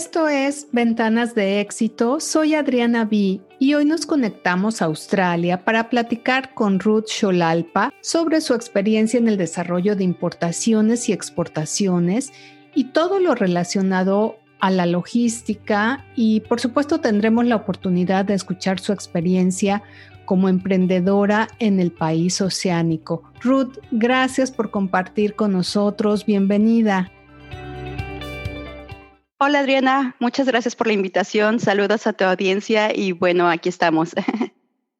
Esto es Ventanas de Éxito. Soy Adriana B y hoy nos conectamos a Australia para platicar con Ruth Sholalpa sobre su experiencia en el desarrollo de importaciones y exportaciones y todo lo relacionado a la logística y por supuesto tendremos la oportunidad de escuchar su experiencia como emprendedora en el país oceánico. Ruth, gracias por compartir con nosotros. Bienvenida. Hola Adriana, muchas gracias por la invitación. Saludos a tu audiencia y bueno, aquí estamos.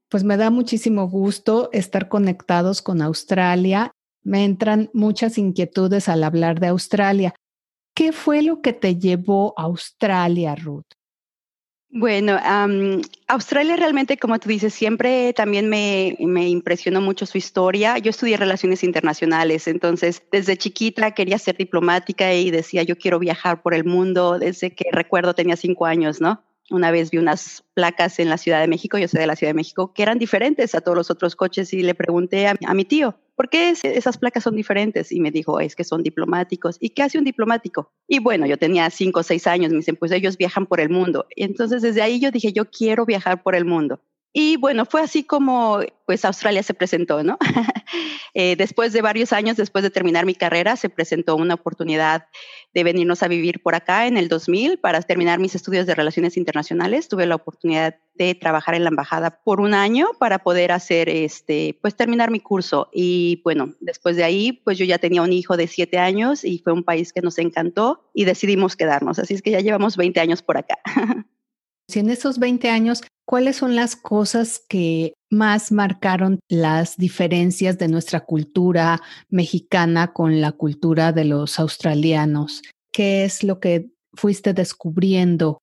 Pues me da muchísimo gusto estar conectados con Australia. Me entran muchas inquietudes al hablar de Australia. ¿Qué fue lo que te llevó a Australia, Ruth? Bueno, Australia realmente, como tú dices, siempre también me, me, impresionó mucho su historia. Yo estudié relaciones internacionales, entonces desde chiquita quería ser diplomática y decía, yo quiero viajar por el mundo. Desde que recuerdo tenía cinco años, ¿no? Una vez vi unas placas en la Ciudad de México, yo soy de la Ciudad de México, que eran diferentes a todos los otros coches y le pregunté a, a mi tío, ¿por qué esas placas son diferentes? Y me dijo, es que son diplomáticos. ¿Y qué hace un diplomático? Y bueno, yo tenía cinco o seis años, me dicen, pues ellos viajan por el mundo. Entonces desde ahí yo dije, yo quiero viajar por el mundo. Y bueno, fue así como pues Australia se presentó, ¿no? eh, después de varios años, después de terminar mi carrera, se presentó una oportunidad de venirnos a vivir por acá en el 2000 para terminar mis estudios de relaciones internacionales. Tuve la oportunidad de trabajar en la embajada por un año para poder hacer este, pues terminar mi curso. Y bueno, después de ahí, pues yo ya tenía un hijo de siete años y fue un país que nos encantó y decidimos quedarnos. Así es que ya llevamos 20 años por acá. Si en esos 20 años ¿cuáles son las cosas que más marcaron las diferencias de nuestra cultura mexicana con la cultura de los australianos? ¿Qué es lo que fuiste descubriendo?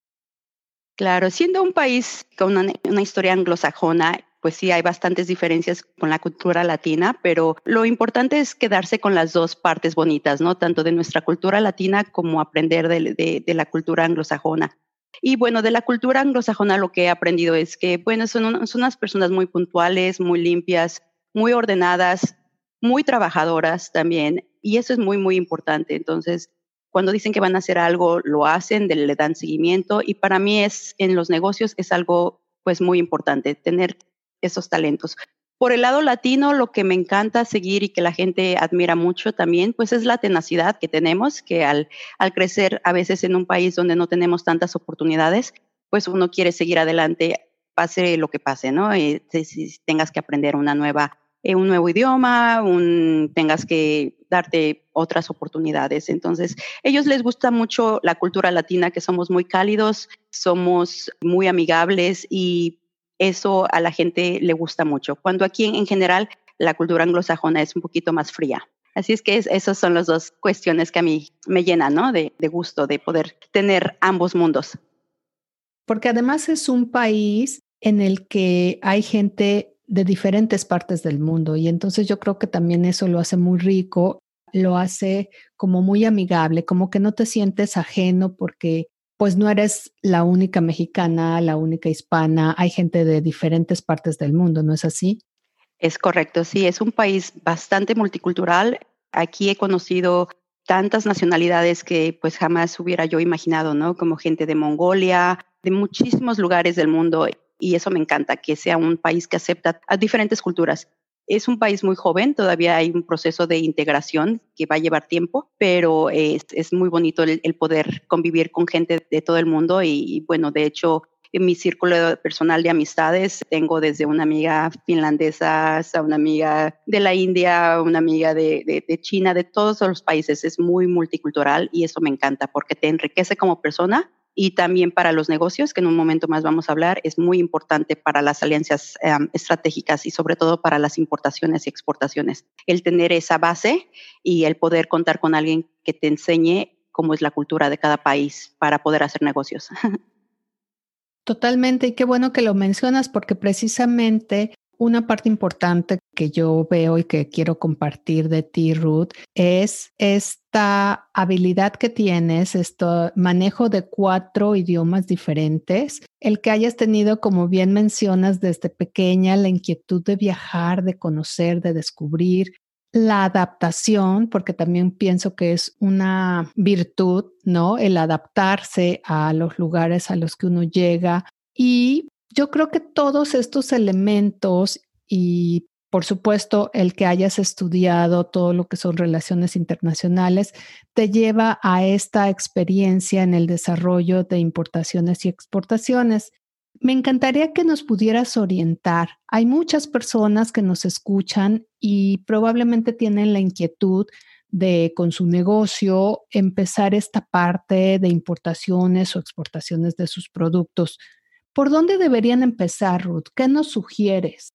Claro, siendo un país con una, historia anglosajona, pues sí hay bastantes diferencias con la cultura latina, pero lo importante es quedarse con las dos partes bonitas, ¿no? Tanto de nuestra cultura latina como aprender de, de, de la cultura anglosajona. Y bueno, de la cultura anglosajona lo que he aprendido es que, bueno, son, son unas personas muy puntuales, muy limpias, muy ordenadas, muy trabajadoras también. Y eso es muy, muy importante. Entonces, cuando dicen que van a hacer algo, lo hacen, le dan seguimiento. Y para mí es, en los negocios, es algo pues muy importante, tener esos talentos. Por el lado latino, lo que me encanta seguir y que la gente admira mucho también, pues es la tenacidad que tenemos, que al, al crecer a veces en un país donde no tenemos tantas oportunidades, pues uno quiere seguir adelante, pase lo que pase, ¿no? Eh, si, tengas que aprender una nueva, eh, un nuevo idioma, un, tengas que darte otras oportunidades. Entonces, ellos les gusta mucho la cultura latina, que somos muy cálidos, somos muy amigables y eso a la gente le gusta mucho, cuando aquí en, general la cultura anglosajona es un poquito más fría. Así es que esas son las dos cuestiones que a mí me llenan ¿no? de, de gusto, de poder tener ambos mundos. Porque además es un país en el que hay gente de diferentes partes del mundo y entonces yo creo que también eso lo hace muy rico, lo hace como muy amigable, como que no te sientes ajeno porque pues no eres la única mexicana, la única hispana, hay gente de diferentes partes del mundo, ¿no es así? Es correcto, sí, es un país bastante multicultural. Aquí he conocido tantas nacionalidades que pues jamás hubiera yo imaginado, ¿no? Como gente de Mongolia, de muchísimos lugares del mundo. Y eso me encanta, que sea un país que acepta a diferentes culturas. Es un país muy joven, todavía hay un proceso de integración que va a llevar tiempo, pero es, muy bonito el, poder convivir con gente de todo el mundo y, bueno, de hecho, en mi círculo personal de amistades tengo desde una amiga finlandesa hasta una amiga de la India, una amiga de, China, de todos los países. Es muy multicultural y eso me encanta porque te enriquece como persona y también para los negocios, que en un momento más vamos a hablar, es muy importante para las alianzas eh, estratégicas y sobre todo para las importaciones y exportaciones. El tener esa base y el poder contar con alguien que te enseñe cómo es la cultura de cada país para poder hacer negocios. Totalmente, y qué bueno que lo mencionas porque precisamente una parte importante que yo veo y que quiero compartir de ti, Ruth, es esta habilidad que tienes, este manejo de cuatro idiomas diferentes, el que hayas tenido, como bien mencionas, desde pequeña la inquietud de viajar, de conocer, de descubrir. la adaptación, porque también pienso que es una virtud, ¿no? El adaptarse a los lugares a los que uno llega. Y yo creo que todos estos elementos y por supuesto, el que hayas estudiado todo lo que son relaciones internacionales te lleva a esta experiencia en el desarrollo de importaciones y exportaciones. Me encantaría que nos pudieras orientar. Hay muchas personas que nos escuchan y probablemente tienen la inquietud de con su negocio empezar esta parte de importaciones o exportaciones de sus productos. ¿Por dónde deberían empezar, Ruth? ¿Qué nos sugieres?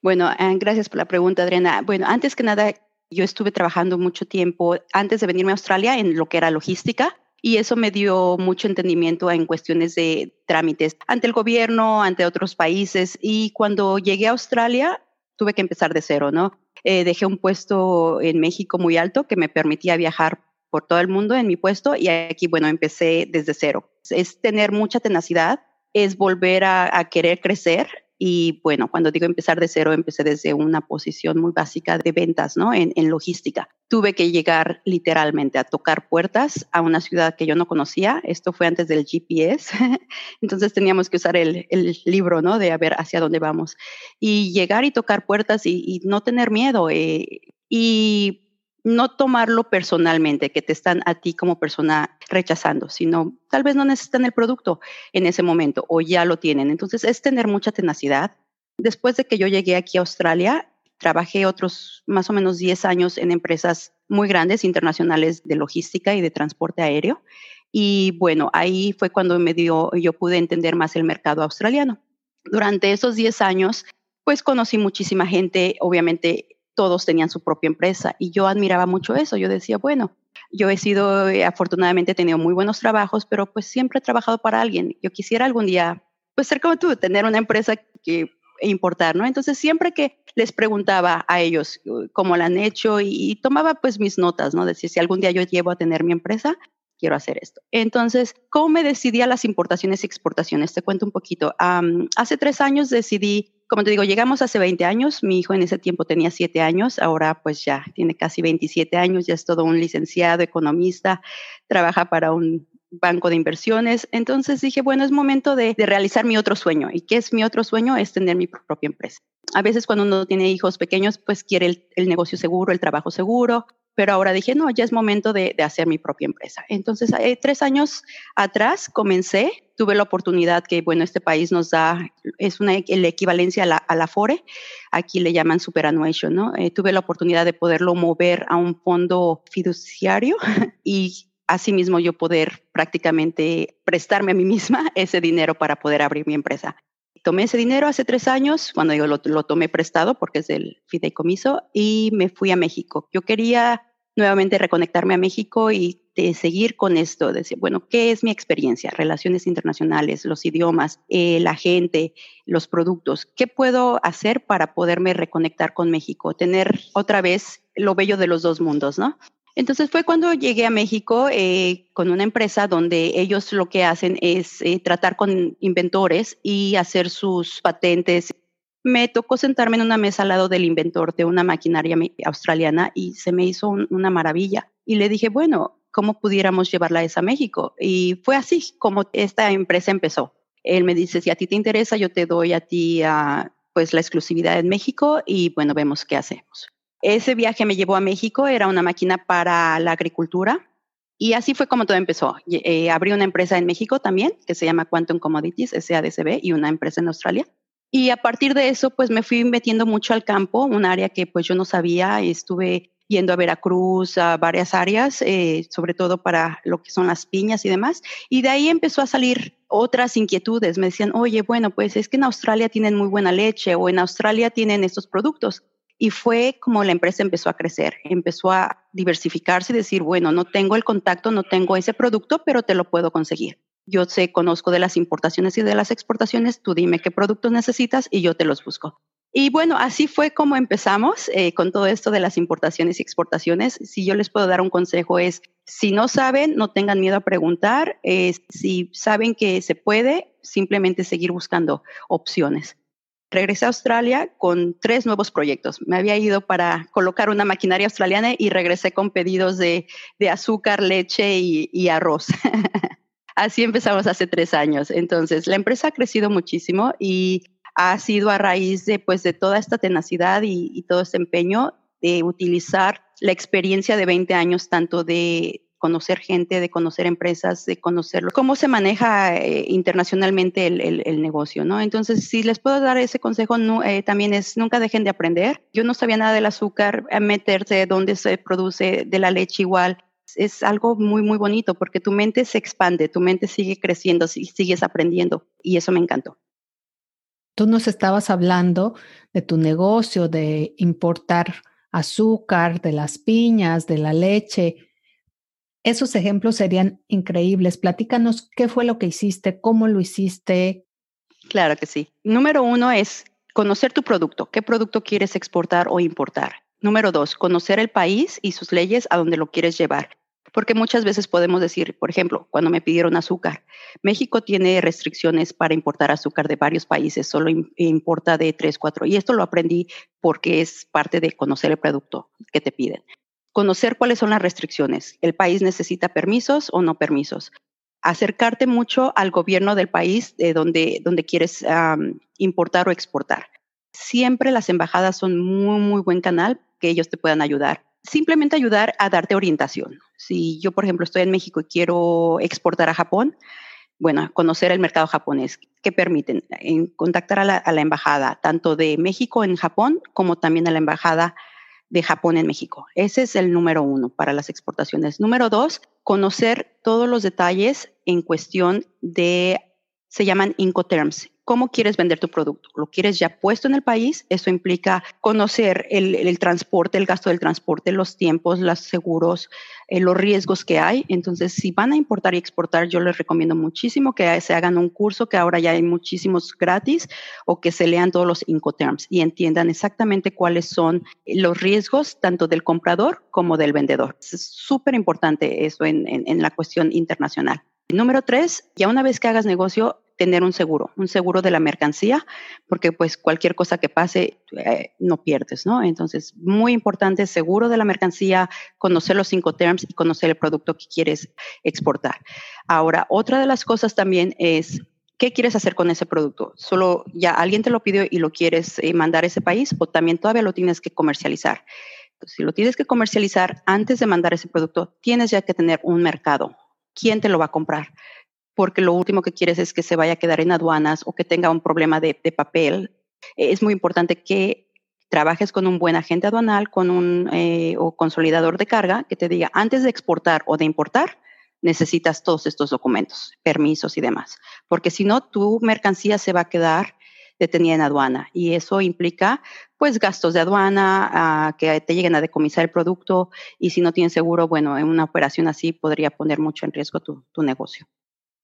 Bueno, gracias por la pregunta, Adriana. Bueno, antes que nada, yo estuve trabajando mucho tiempo antes de venirme a Australia en lo que era logística y eso me dio mucho entendimiento en cuestiones de trámites ante el gobierno, ante otros países. Y cuando llegué a Australia, tuve que empezar de cero, ¿no? Eh, dejé un puesto en México muy alto que me permitía viajar por todo el mundo en mi puesto y aquí, bueno, empecé desde cero. Es tener mucha tenacidad, es volver a querer crecer y bueno, cuando digo empezar de cero, empecé desde una posición muy básica de ventas, ¿no? En, logística. Tuve que llegar literalmente a tocar puertas a una ciudad que yo no conocía. Esto fue antes del GPS. Entonces teníamos que usar el, libro, ¿no? De a ver hacia dónde vamos. Y llegar y tocar puertas y, no tener miedo. Eh, y no tomarlo personalmente, que te están a ti como persona rechazando, sino tal vez no necesitan el producto en ese momento o ya lo tienen. Entonces es tener mucha tenacidad. Después de que yo llegué aquí a Australia, trabajé otros más o menos 10 años en empresas muy grandes, internacionales de logística y de transporte aéreo. Y bueno, ahí fue cuando me dio, yo pude entender más el mercado australiano. Durante esos 10 años, pues conocí muchísima gente, obviamente todos tenían su propia empresa y yo admiraba mucho eso. Yo decía, bueno, yo he sido, eh, afortunadamente he tenido muy buenos trabajos, pero pues siempre he trabajado para alguien. Yo quisiera algún día, pues ser como tú, tener una empresa que importar, ¿no? Entonces siempre que les preguntaba a ellos uh, cómo la han hecho y, tomaba pues mis notas, ¿no? Decir, si algún día yo llevo a tener mi empresa, quiero hacer esto. Entonces, ¿cómo me decidí a las importaciones y exportaciones? Te cuento un poquito. hace tres años decidí como te digo, llegamos hace 20 años, mi hijo en ese tiempo tenía 7 años, ahora pues ya tiene casi 27 años, ya es todo un licenciado, economista, trabaja para un banco de inversiones. Entonces dije, bueno, es momento de, realizar mi otro sueño. ¿Y qué es mi otro sueño? Es tener mi propia empresa. A veces cuando uno tiene hijos pequeños, pues quiere el negocio seguro, el trabajo seguro, pero ahora dije, no, ya es momento de, hacer mi propia empresa. Entonces, eh, tres años atrás comencé, tuve la oportunidad que, bueno, este país nos da, es una la equivalencia a la, a la FORE, aquí le llaman superannuation, ¿no? Eh, tuve la oportunidad de poderlo mover a un fondo fiduciario y asimismo yo poder prácticamente prestarme a mí misma ese dinero para poder abrir mi empresa tomé ese dinero hace tres años, cuando yo lo, tomé prestado porque es del fideicomiso, y me fui a México. Yo quería nuevamente reconectarme a México y seguir con esto, decir, bueno, ¿qué es mi experiencia? Relaciones internacionales, los idiomas, eh, la gente, los productos. ¿Qué puedo hacer para poderme reconectar con México? Tener otra vez lo bello de los dos mundos, ¿no? Entonces fue cuando llegué a México eh, con una empresa donde ellos lo que hacen es eh, tratar con inventores y hacer sus patentes. Me tocó sentarme en una mesa al lado del inventor de una maquinaria australiana y se me hizo una maravilla. Y le dije, bueno, ¿cómo pudiéramos llevarla a esa a México? Y fue así como esta empresa empezó. Él me dice, si a ti te interesa, yo te doy a ti ah, pues la exclusividad en México y bueno, vemos qué hacemos. Ese viaje me llevó a México, era una máquina para la agricultura. Y así fue como todo empezó. Eh, abrí una empresa en México también, que se llama Quantum Commodities, SADCB, y una empresa en Australia. Y a partir de eso, pues me fui metiendo mucho al campo, un área que pues yo no sabía, estuve yendo a Veracruz, a varias áreas, eh, sobre todo para lo que son las piñas y demás. Y de ahí empezó a salir otras inquietudes. Me decían, oye, bueno, pues es que en Australia tienen muy buena leche o en Australia tienen estos productos. Y fue como la empresa empezó a crecer, empezó a diversificarse y decir, bueno, no tengo el contacto, no tengo ese producto, pero te lo puedo conseguir. Yo sé, conozco de las importaciones y de las exportaciones, tú dime qué productos necesitas y yo te los busco. Y bueno, así fue como empezamos eh, con todo esto de las importaciones y exportaciones. Si yo les puedo dar un consejo es, si no saben, no tengan miedo a preguntar. si saben que se puede, simplemente seguir buscando opciones. Regresé a Australia con tres nuevos proyectos. Me había ido para colocar una maquinaria australiana y regresé con pedidos de, azúcar, leche y, arroz. Así empezamos hace tres años. Entonces, la empresa ha crecido muchísimo y ha sido a raíz de, pues, de toda esta tenacidad y, y todo este empeño de utilizar la experiencia de 20 años, tanto de conocer gente, de conocer empresas, de conocer cómo se maneja eh, internacionalmente el, negocio, ¿no? Entonces, si les puedo dar ese consejo, eh, también es nunca dejen de aprender. Yo no sabía nada del azúcar, meterse dónde se produce de la leche igual. Es algo muy, muy bonito porque tu mente se expande, tu mente sigue creciendo, sigues aprendiendo y eso me encantó. Tú nos estabas hablando de tu negocio, de importar azúcar, de las piñas, de la leche. Esos ejemplos serían increíbles. Platícanos qué fue lo que hiciste, cómo lo hiciste. Claro que sí. Número uno es conocer tu producto. ¿Qué producto quieres exportar o importar? Número dos, conocer el país y sus leyes a donde lo quieres llevar. Porque muchas veces podemos decir, por ejemplo, cuando me pidieron azúcar, México tiene restricciones para importar azúcar de varios países, solo importa de tres, cuatro. Y esto lo aprendí porque es parte de conocer el producto que te piden conocer cuáles son las restricciones. ¿El país necesita permisos o no permisos? Acercarte mucho al gobierno del país de donde, donde quieres importar o exportar. Siempre las embajadas son muy, muy buen canal que ellos te puedan ayudar. Simplemente ayudar a darte orientación. Si yo, por ejemplo, estoy en México y quiero exportar a Japón, bueno, conocer el mercado japonés, que permiten en contactar a la, a la, embajada, tanto de México en Japón como también a la embajada de Japón en México. Ese es el número uno para las exportaciones. Número dos, conocer todos los detalles en cuestión de, se llaman Incoterms, cómo quieres vender tu producto. ¿Lo quieres ya puesto en el país? Eso implica conocer el, transporte, el gasto del transporte, los tiempos, los seguros, eh, los riesgos que hay. Entonces, si van a importar y exportar, yo les recomiendo muchísimo que se hagan un curso, que ahora ya hay muchísimos gratis, o que se lean todos los Incoterms y entiendan exactamente cuáles son los riesgos tanto del comprador como del vendedor. Es súper importante eso en, en la cuestión internacional. Número tres, ya una vez que hagas negocio, tener un seguro, un seguro de la mercancía, porque pues cualquier cosa que pase eh, no pierdes, ¿no? Entonces, muy importante, seguro de la mercancía, conocer los cinco terms y conocer el producto que quieres exportar. Ahora, otra de las cosas también es ¿qué quieres hacer con ese producto? ¿Solo ya alguien te lo pidió y lo quieres eh, mandar a ese país o también todavía lo tienes que comercializar? si lo tienes que comercializar antes de mandar ese producto, tienes ya que tener un mercado. ¿Quién te lo va a comprar? Porque lo último que quieres es que se vaya a quedar en aduanas o que tenga un problema de, papel. Es muy importante que trabajes con un buen agente aduanal, con un eh, o consolidador de carga que te diga antes de exportar o de importar, necesitas todos estos documentos, permisos y demás, porque si no, tu mercancía se va a quedar detenida en aduana y eso implica pues gastos de aduana, que te lleguen a decomisar el producto y si no tienes seguro, bueno, en una operación así podría poner mucho en riesgo tu negocio.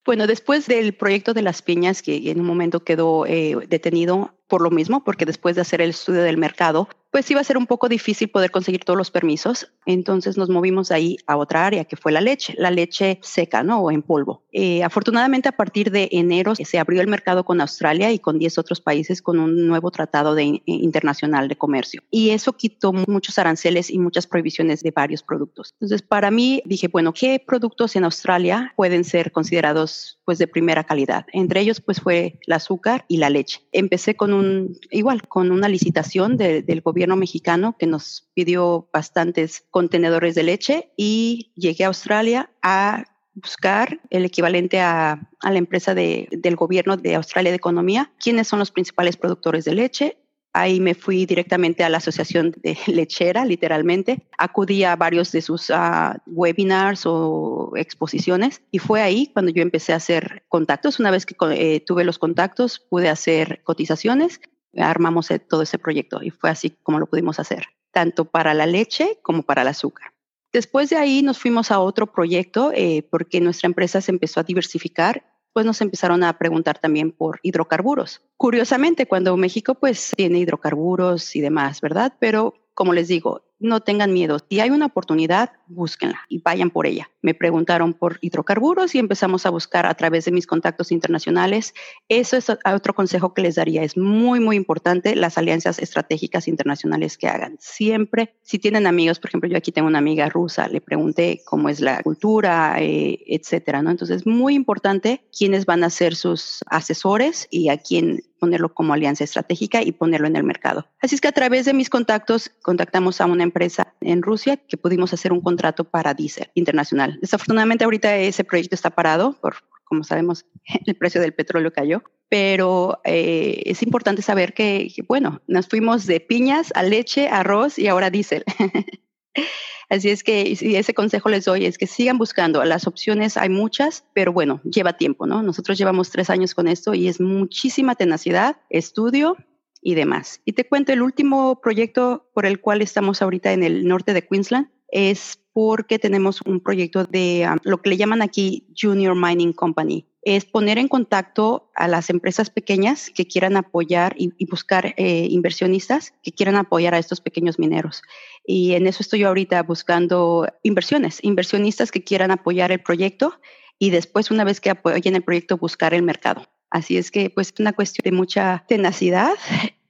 Bueno, después del proyecto de las piñas, que en un momento quedó eh, detenido por lo mismo, porque después de hacer el estudio del mercado, pues iba a ser un poco difícil poder conseguir todos los permisos. Entonces nos movimos ahí a otra área, que fue la leche, la leche seca, ¿no? O en polvo. Eh, afortunadamente, a partir de enero se abrió el mercado con Australia y con 10 otros países con un nuevo tratado de, eh, internacional de comercio. Y eso quitó muchos aranceles y muchas prohibiciones de varios productos. Entonces, para mí, dije, bueno, ¿qué productos en Australia pueden ser considerados pues de primera calidad? Entre ellos, pues fue el azúcar y la leche. Empecé con un, igual, con una licitación del gobierno gobierno mexicano que nos pidió bastantes contenedores de leche y llegué a Australia a buscar el equivalente a, la empresa del gobierno de Australia de Economía, quiénes son los principales productores de leche. Ahí me fui directamente a la asociación de lechera, literalmente. Acudí a varios de sus ah, webinars o exposiciones y fue ahí cuando yo empecé a hacer contactos. Una vez que eh, tuve los contactos, pude hacer cotizaciones armamos e, todo ese proyecto y fue así como lo pudimos hacer, tanto para la leche como para el azúcar. Después de ahí nos fuimos a otro proyecto eh, porque nuestra empresa se empezó a diversificar, pues nos empezaron a preguntar también por hidrocarburos. Curiosamente, cuando México pues tiene hidrocarburos y demás, ¿verdad? Pero como les digo, no tengan miedo. Si hay una oportunidad, búsquenla y vayan por ella. Me preguntaron por hidrocarburos y empezamos a buscar a través de mis contactos internacionales. Eso es otro consejo que les daría. Es muy, muy importante las alianzas estratégicas internacionales que hagan. Siempre, si tienen amigos, por ejemplo, yo aquí tengo una amiga rusa, le pregunté cómo es la cultura, eh, etcétera, ¿no? Entonces, es muy importante quiénes van a ser sus asesores y a quién ponerlo como alianza estratégica y ponerlo en el mercado. Así es que a través de mis contactos contactamos a una empresa en Rusia que pudimos hacer un contrato para Diesel Internacional. Desafortunadamente ahorita ese proyecto está parado por, como sabemos, el precio del petróleo cayó, pero eh, es importante saber que, bueno, nos fuimos de piñas a leche, arroz y ahora diésel. Así es que ese consejo les doy es que sigan buscando. Las opciones hay muchas, pero bueno, lleva tiempo, ¿no? Nosotros llevamos tres años con esto y es muchísima tenacidad, estudio y demás. Y te cuento, el último proyecto por el cual estamos ahorita en el norte de Queensland es porque tenemos un proyecto de lo que le llaman aquí Junior Mining Company es poner en contacto a las empresas pequeñas que quieran apoyar y, buscar eh, inversionistas que quieran apoyar a estos pequeños mineros. Y en eso estoy ahorita buscando inversiones, inversionistas que quieran apoyar el proyecto y después, una vez que apoyen el proyecto, buscar el mercado. Así es que, pues, es una cuestión de mucha tenacidad.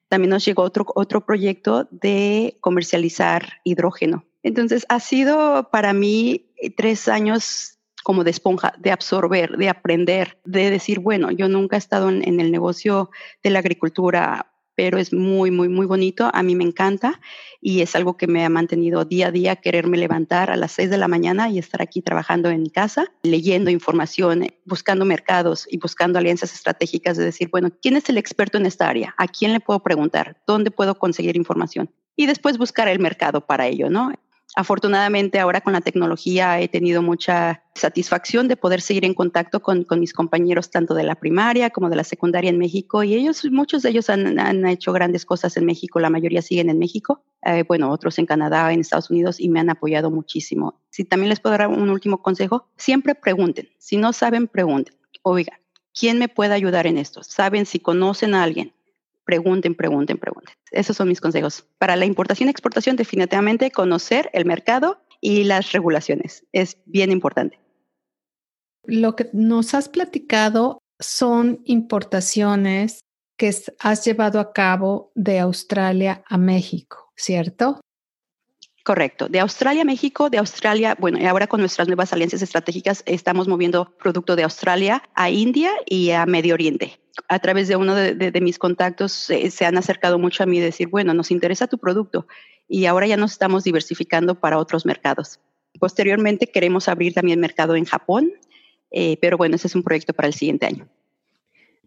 También nos llegó otro, otro proyecto de comercializar hidrógeno. Entonces, ha sido para mí tres años como de esponja, de absorber, de aprender, de decir, bueno, yo nunca he estado en, el negocio de la agricultura, pero es muy, muy, muy bonito. A mí me encanta y es algo que me ha mantenido día a día quererme levantar a las seis de la mañana y estar aquí trabajando en mi casa, leyendo información, buscando mercados y buscando alianzas estratégicas de decir, bueno, ¿quién es el experto en esta área? ¿A quién le puedo preguntar? ¿Dónde puedo conseguir información? Y después buscar el mercado para ello, ¿no? Afortunadamente ahora con la tecnología he tenido mucha satisfacción de poder seguir en contacto con, mis compañeros tanto de la primaria como de la secundaria en México y ellos, muchos de ellos han, hecho grandes cosas en México, la mayoría siguen en México, eh, bueno, otros en Canadá, en Estados Unidos y me han apoyado muchísimo. Si también les puedo dar un último consejo, siempre pregunten, si no saben, pregunten. Oiga, ¿quién me puede ayudar en esto? ¿Saben si conocen a alguien? Pregunten, pregunten, pregunten. Esos son mis consejos. Para la importación y exportación, definitivamente conocer el mercado y las regulaciones. Es bien importante. Lo que nos has platicado son importaciones que has llevado a cabo de Australia a México, ¿cierto? Correcto. De Australia a México, de Australia, bueno, y ahora con nuestras nuevas alianzas estratégicas estamos moviendo producto de Australia a India y a Medio Oriente a través de uno de, mis contactos se han acercado mucho a mí y decir, bueno, nos interesa tu producto y ahora ya nos estamos diversificando para otros mercados. Posteriormente queremos abrir también mercado en Japón, eh, pero bueno, ese es un proyecto para el siguiente año.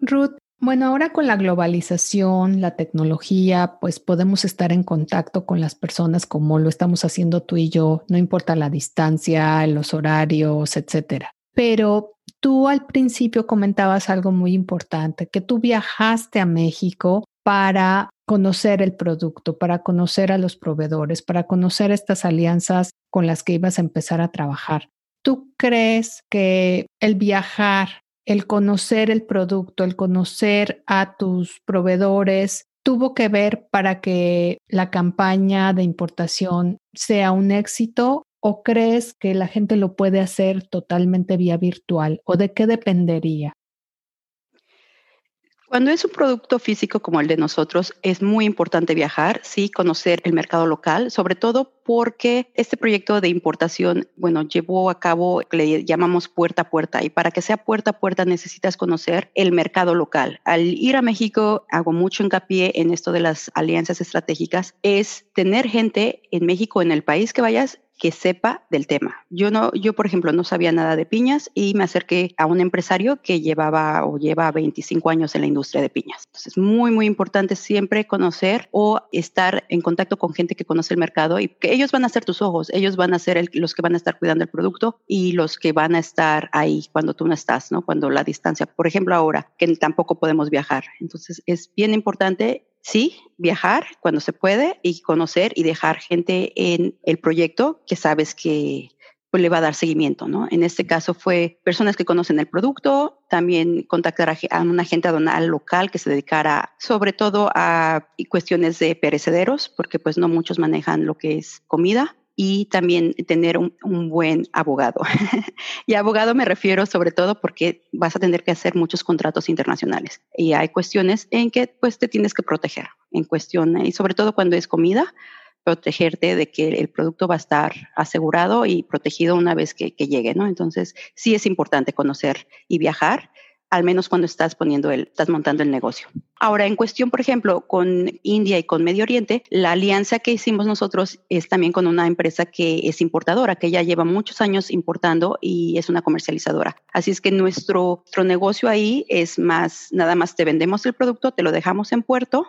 Ruth, bueno, ahora con la globalización, la tecnología, pues podemos estar en contacto con las personas como lo estamos haciendo tú y yo, no importa la distancia, los horarios, etcétera. Pero tú al principio comentabas algo muy importante, que tú viajaste a México para conocer el producto, para conocer a los proveedores, para conocer estas alianzas con las que ibas a empezar a trabajar. ¿Tú crees que el viajar, el conocer el producto, el conocer a tus proveedores, tuvo que ver para que la campaña de importación sea un éxito ¿O crees que la gente lo puede hacer totalmente vía virtual? ¿O de qué dependería? Cuando es un producto físico como el de nosotros, es muy importante viajar, sí, conocer el mercado local, sobre todo porque este proyecto de importación, bueno, llevó a cabo, le llamamos puerta a puerta, y para que sea puerta a puerta necesitas conocer el mercado local. Al ir a México, hago mucho hincapié en esto de las alianzas estratégicas, es tener gente en México, en el país que vayas, que sepa del tema. Yo no, yo por ejemplo no sabía nada de piñas y me acerqué a un empresario que llevaba o lleva 25 años en la industria de piñas. Entonces, muy muy importante siempre conocer o estar en contacto con gente que conoce el mercado y que ellos van a ser tus ojos, ellos van a ser los que van a estar cuidando el producto y los que van a estar ahí cuando tú no estás, ¿no? Cuando la distancia, por ejemplo, ahora que tampoco podemos viajar. Entonces, es bien importante sí, viajar cuando se puede y conocer y dejar gente en el proyecto que sabes que pues, le va a dar seguimiento, ¿no? En este caso fue personas que conocen el producto, también contactar a, un agente aduanal local que se dedicara sobre todo a cuestiones de perecederos, porque pues no muchos manejan lo que es comida, y también tener un, buen abogado. y abogado me refiero sobre todo porque vas a tener que hacer muchos contratos internacionales y hay cuestiones en que pues te tienes que proteger en cuestión y sobre todo cuando es comida protegerte de que el producto va a estar asegurado y protegido una vez que, que llegue, ¿no? Entonces, sí es importante conocer y viajar al menos cuando estás poniendo el, estás montando el negocio. Ahora, en cuestión, por ejemplo, con India y con Medio Oriente, la alianza que hicimos nosotros es también con una empresa que es importadora, que ya lleva muchos años importando y es una comercializadora. Así es que nuestro, nuestro negocio ahí es más, nada más te vendemos el producto, te lo dejamos en puerto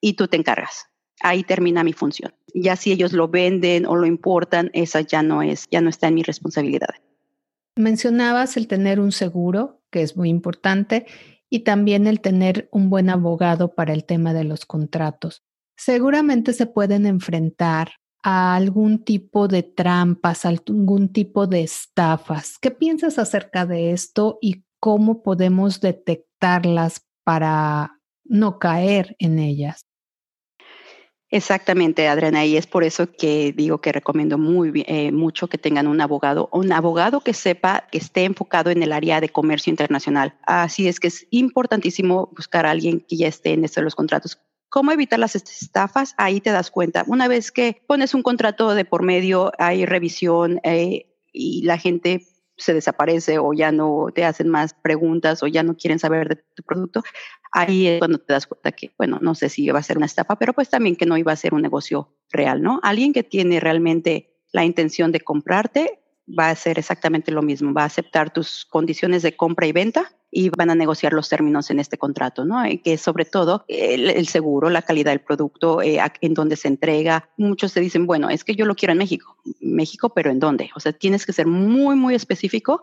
y tú te encargas. Ahí termina mi función. Ya si ellos lo venden o lo importan, esa ya no es, ya no está en mi responsabilidad. Mencionabas el tener un seguro, que es muy importante, y también el tener un buen abogado para el tema de los contratos. Seguramente se pueden enfrentar a algún tipo de trampas, algún tipo de estafas. ¿Qué piensas acerca de esto y cómo podemos detectarlas para no caer en ellas? Exactamente, Adriana, y es por eso que digo que recomiendo muy eh, mucho que tengan un abogado, un abogado que sepa que esté enfocado en el área de comercio internacional. Así es que es importantísimo buscar a alguien que ya esté en esto los contratos. ¿Cómo evitar las estafas? Ahí te das cuenta. Una vez que pones un contrato de por medio, hay revisión eh, y la gente se desaparece o ya no te hacen más preguntas o ya no quieren saber de tu producto, ahí es cuando te das cuenta que, bueno, no sé si iba a ser una estafa, pero pues también que no iba a ser un negocio real, ¿no? Alguien que tiene realmente la intención de comprarte va a hacer exactamente lo mismo, va a aceptar tus condiciones de compra y venta y van a negociar los términos en este contrato, ¿no? Y que sobre todo el, seguro, la calidad del producto, eh, en dónde se entrega. Muchos te dicen, bueno, es que yo lo quiero en México. México, pero ¿en dónde? O sea, tienes que ser muy, muy específico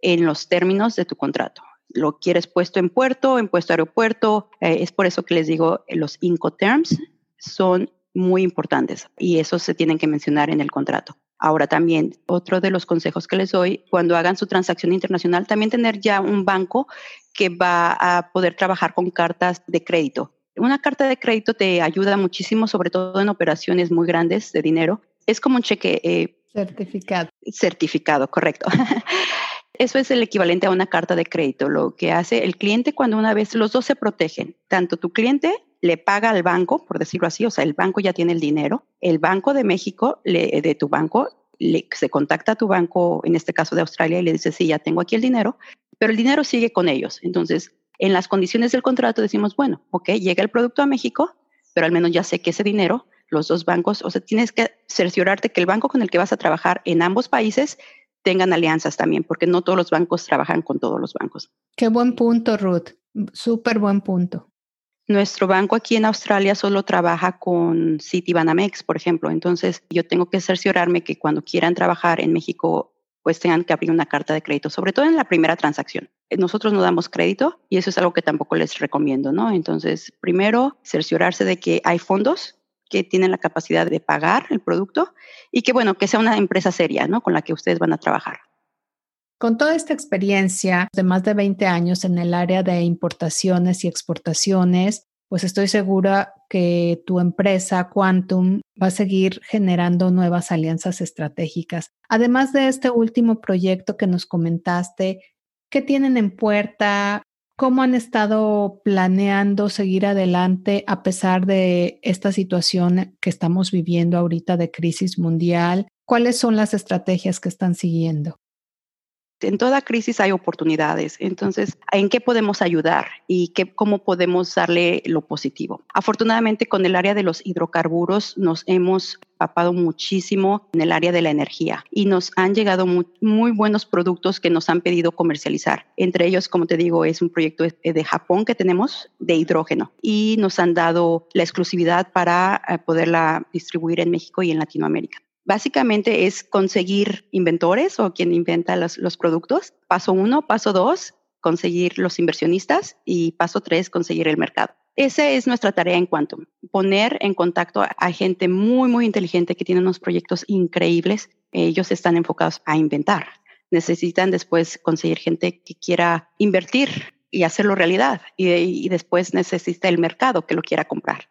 en los términos de tu contrato. Lo quieres puesto en puerto, en puesto aeropuerto. Eh, es por eso que les digo, los Incoterms son muy importantes y eso se tienen que mencionar en el contrato. Ahora también, otro de los consejos que les doy, cuando hagan su transacción internacional, también tener ya un banco que va a poder trabajar con cartas de crédito. Una carta de crédito te ayuda muchísimo, sobre todo en operaciones muy grandes de dinero. Es como un cheque. Eh, certificado. Certificado, correcto. Eso es el equivalente a una carta de crédito. Lo que hace el cliente cuando una vez los dos se protegen, tanto tu cliente le paga al banco, por decirlo así, o sea, el banco ya tiene el dinero, el Banco de México, le, de tu banco, le, se contacta a tu banco, en este caso de Australia, y le dice, sí, ya tengo aquí el dinero, pero el dinero sigue con ellos. Entonces, en las condiciones del contrato decimos, bueno, ok, llega el producto a México, pero al menos ya sé que ese dinero, los dos bancos, o sea, tienes que cerciorarte que el banco con el que vas a trabajar en ambos países tengan alianzas también, porque no todos los bancos trabajan con todos los bancos. Qué buen punto, Ruth. Súper buen punto. Nuestro banco aquí en Australia solo trabaja con Citibanamex, por ejemplo. Entonces, yo tengo que cerciorarme que cuando quieran trabajar en México, pues tengan que abrir una carta de crédito, sobre todo en la primera transacción. Nosotros no damos crédito y eso es algo que tampoco les recomiendo, ¿no? Entonces, primero, cerciorarse de que hay fondos que tienen la capacidad de pagar el producto y que, bueno, que sea una empresa seria, ¿no? Con la que ustedes van a trabajar. Con toda esta experiencia de más de 20 años en el área de importaciones y exportaciones, pues estoy segura que tu empresa Quantum va a seguir generando nuevas alianzas estratégicas. Además de este último proyecto que nos comentaste, ¿qué tienen en puerta? ¿Cómo han estado planeando seguir adelante a pesar de esta situación que estamos viviendo ahorita de crisis mundial? ¿Cuáles son las estrategias que están siguiendo? En toda crisis hay oportunidades. Entonces, ¿en qué podemos ayudar y qué, cómo podemos darle lo positivo? Afortunadamente, con el área de los hidrocarburos nos hemos papado muchísimo en el área de la energía y nos han llegado muy, buenos productos que nos han pedido comercializar. Entre ellos, como te digo, es un proyecto de Japón que tenemos de hidrógeno y nos han dado la exclusividad para eh, poderla distribuir en México y en Latinoamérica. Básicamente es conseguir inventores o quien inventa los, productos. Paso uno, paso dos, conseguir los inversionistas y paso tres, conseguir el mercado. Esa es nuestra tarea en Quantum, poner en contacto a gente muy, muy inteligente que tiene unos proyectos increíbles. Ellos están enfocados a inventar. Necesitan después conseguir gente que quiera invertir y hacerlo realidad y, y después necesita el mercado que lo quiera comprar.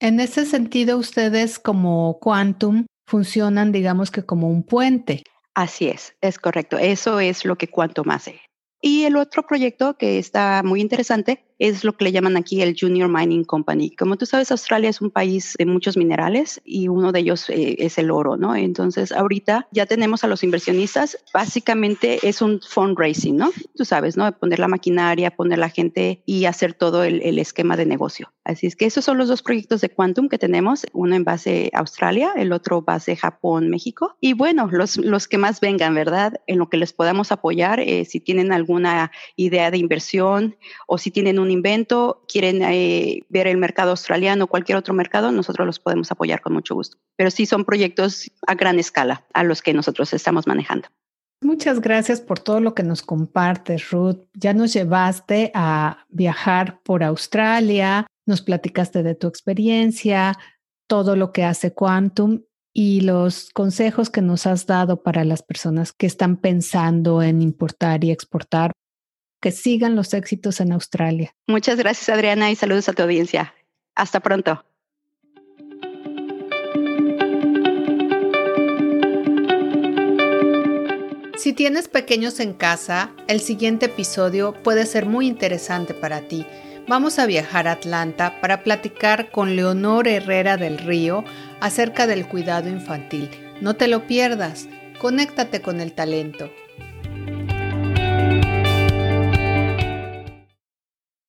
En ese sentido, ustedes como Quantum funcionan, digamos que como un puente. Así es, es correcto. Eso es lo que Quantum hace. Y el otro proyecto que está muy interesante es lo que le llaman aquí el Junior Mining Company. Como tú sabes, Australia es un país de muchos minerales y uno de ellos eh, es el oro, ¿no? Entonces, ahorita ya tenemos a los inversionistas. Básicamente es un fundraising, ¿no? Tú sabes, ¿no? Poner la maquinaria, poner la gente y hacer todo el, el esquema de negocio. Así es que esos son los dos proyectos de Quantum que tenemos, uno en base Australia, el otro base Japón, México. Y bueno, los, los que más vengan, ¿verdad? En lo que les podamos apoyar, eh, si tienen alguna idea de inversión o si tienen un invento, quieren eh, ver el mercado australiano o cualquier otro mercado, nosotros los podemos apoyar con mucho gusto. Pero sí son proyectos a gran escala a los que nosotros estamos manejando. Muchas gracias por todo lo que nos compartes, Ruth. Ya nos llevaste a viajar por Australia, nos platicaste de tu experiencia, todo lo que hace Quantum y los consejos que nos has dado para las personas que están pensando en importar y exportar que sigan los éxitos en Australia. Muchas gracias, Adriana, y saludos a tu audiencia. Hasta pronto. Si tienes pequeños en casa, el siguiente episodio puede ser muy interesante para ti. Vamos a viajar a Atlanta para platicar con Leonor Herrera del Río acerca del cuidado infantil. No te lo pierdas, conéctate con el talento.